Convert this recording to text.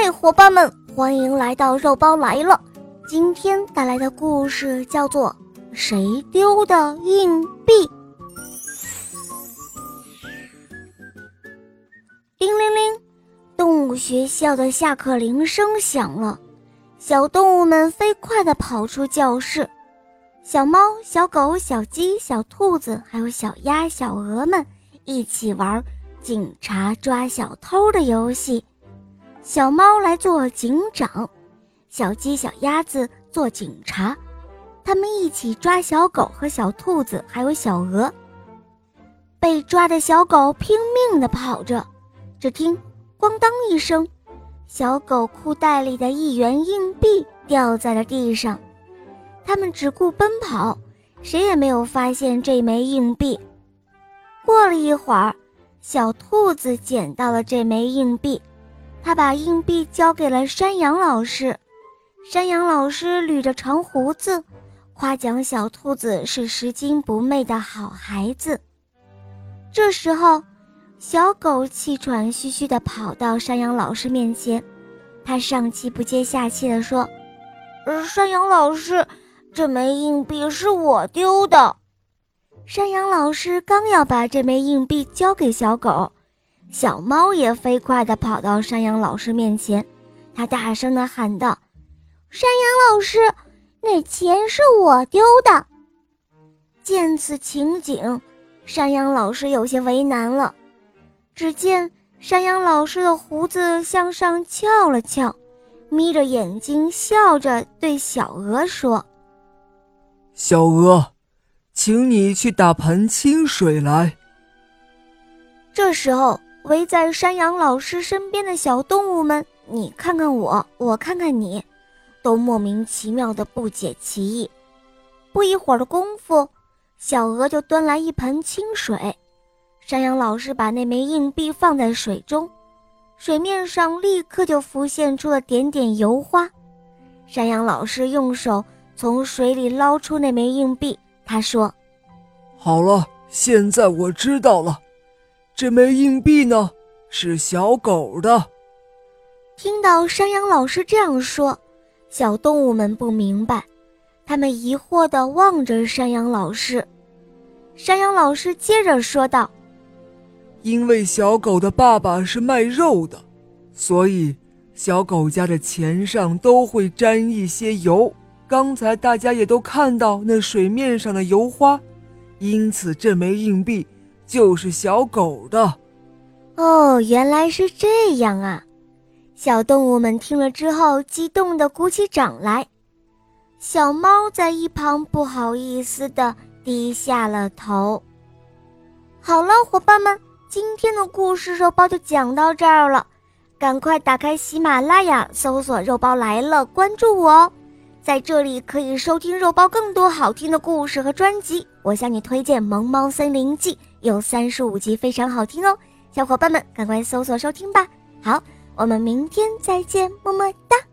嗨，伙伴们，欢迎来到肉包来了。今天带来的故事叫做《谁丢的硬币》。叮铃铃，动物学校的下课铃声响了，小动物们飞快地跑出教室。小猫、小狗、小鸡、小兔子，还有小鸭、小鹅们一起玩警察抓小偷的游戏。小猫来做警长，小鸡、小鸭子做警察，他们一起抓小狗和小兔子，还有小鹅。被抓的小狗拼命地跑着，只听“咣当”一声，小狗裤袋里的一元硬币掉在了地上。他们只顾奔跑，谁也没有发现这枚硬币。过了一会儿，小兔子捡到了这枚硬币，他把硬币交给了山羊老师。山羊老师捋着长胡子，夸奖小兔子是拾金不昧的好孩子。这时候，小狗气喘吁吁地跑到山羊老师面前，他上气不接下气地说：“，山羊老师。”这枚硬币是我丢的。山羊老师刚要把这枚硬币交给小狗，小猫也飞快地跑到山羊老师面前，它大声地喊道：“山羊老师，那钱是我丢的。”见此情景，山羊老师有些为难了。只见山羊老师的胡子向上翘了翘，眯着眼睛笑着对小鹅说。小鹅，请你去打盆清水来。这时候，围在山羊老师身边的小动物们，你看看我，我看看你，都莫名其妙的不解其意。不一会儿的功夫，小鹅就端来一盆清水，山羊老师把那枚硬币放在水中，水面上立刻就浮现出了点点油花。山羊老师用手。从水里捞出那枚硬币，他说：“好了，现在我知道了，这枚硬币呢是小狗的。”听到山羊老师这样说，小动物们不明白，他们疑惑地望着山羊老师。山羊老师接着说道：“因为小狗的爸爸是卖肉的，所以小狗家的钱上都会沾一些油。”刚才大家也都看到那水面上的油花，因此这枚硬币就是小狗的。哦，原来是这样啊！小动物们听了之后，激动地鼓起掌来。小猫在一旁不好意思地低下了头。好了，伙伴们，今天的故事肉包就讲到这儿了。赶快打开喜马拉雅，搜索“肉包来了”，关注我哦。在这里可以收听肉包更多好听的故事和专辑，我向你推荐《萌猫森林记》，有三十五集，非常好听哦，小伙伴们赶快搜索收听吧。好，我们明天再见，么么哒。